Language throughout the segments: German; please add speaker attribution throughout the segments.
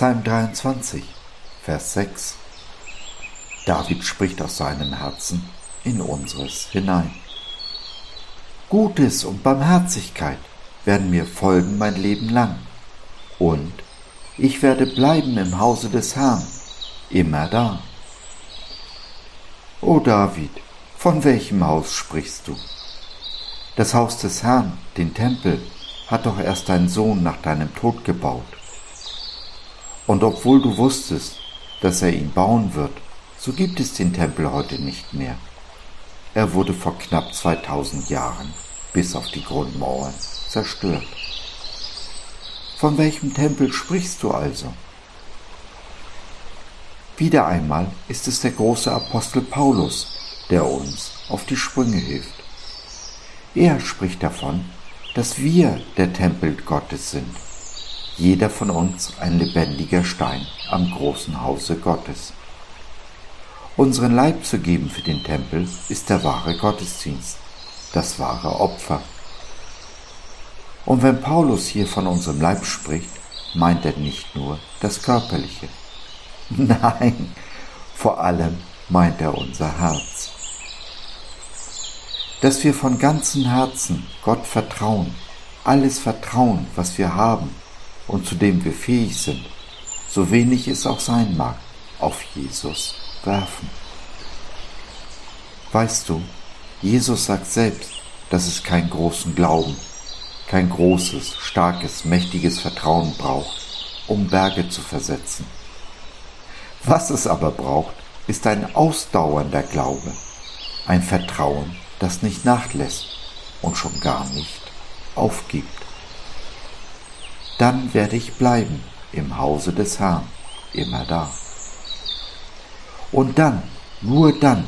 Speaker 1: Psalm 23, Vers 6. David spricht aus seinem Herzen in unseres hinein. Gutes und Barmherzigkeit werden mir folgen mein Leben lang, und ich werde bleiben im Hause des Herrn, immer da. O David, von welchem Haus sprichst du? Das Haus des Herrn, den Tempel, hat doch erst dein Sohn nach deinem Tod gebaut. Und obwohl du wusstest, dass er ihn bauen wird, so gibt es den Tempel heute nicht mehr. Er wurde vor knapp 2000 Jahren, bis auf die Grundmauern, zerstört. Von welchem Tempel sprichst du also? Wieder einmal ist es der große Apostel Paulus, der uns auf die Sprünge hilft. Er spricht davon, dass wir der Tempel Gottes sind jeder von uns ein lebendiger Stein am großen Hause Gottes. Unseren Leib zu geben für den Tempel ist der wahre Gottesdienst, das wahre Opfer. Und wenn Paulus hier von unserem Leib spricht, meint er nicht nur das Körperliche. Nein, vor allem meint er unser Herz. Dass wir von ganzem Herzen Gott vertrauen, alles vertrauen, was wir haben, und zu dem wir fähig sind, so wenig es auch sein mag, auf Jesus werfen. Weißt du, Jesus sagt selbst, dass es keinen großen Glauben, kein großes, starkes, mächtiges Vertrauen braucht, um Berge zu versetzen. Was es aber braucht, ist ein ausdauernder Glaube, ein Vertrauen, das nicht nachlässt und schon gar nicht aufgibt dann werde ich bleiben im Hause des Herrn, immer da. Und dann, nur dann,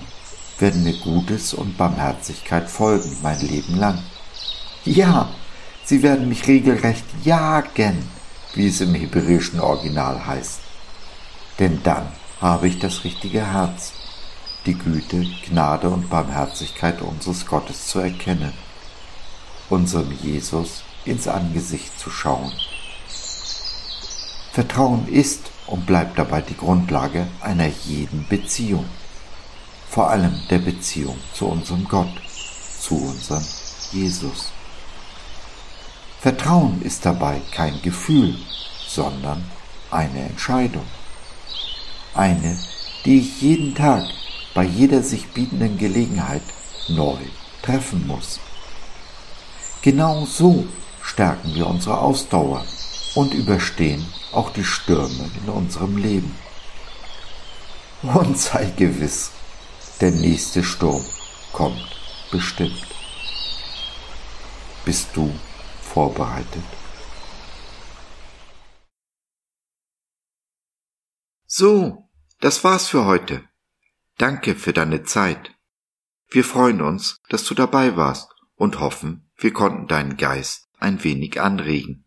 Speaker 1: werden mir Gutes und Barmherzigkeit folgen mein Leben lang. Ja, sie werden mich regelrecht jagen, wie es im hebräischen Original heißt. Denn dann habe ich das richtige Herz, die Güte, Gnade und Barmherzigkeit unseres Gottes zu erkennen, unserem Jesus ins Angesicht zu schauen Vertrauen ist und bleibt dabei die Grundlage einer jeden Beziehung, vor allem der Beziehung zu unserem Gott, zu unserem Jesus. Vertrauen ist dabei kein Gefühl, sondern eine Entscheidung. Eine, die ich jeden Tag bei jeder sich bietenden Gelegenheit neu treffen muss. Genau so stärken wir unsere Ausdauer und überstehen auch die Stürme in unserem Leben. Und sei gewiss, der nächste Sturm kommt bestimmt. Bist du vorbereitet? So, das war's für heute. Danke für deine Zeit. Wir freuen uns, dass du dabei warst und hoffen, wir konnten deinen Geist ein wenig anregen.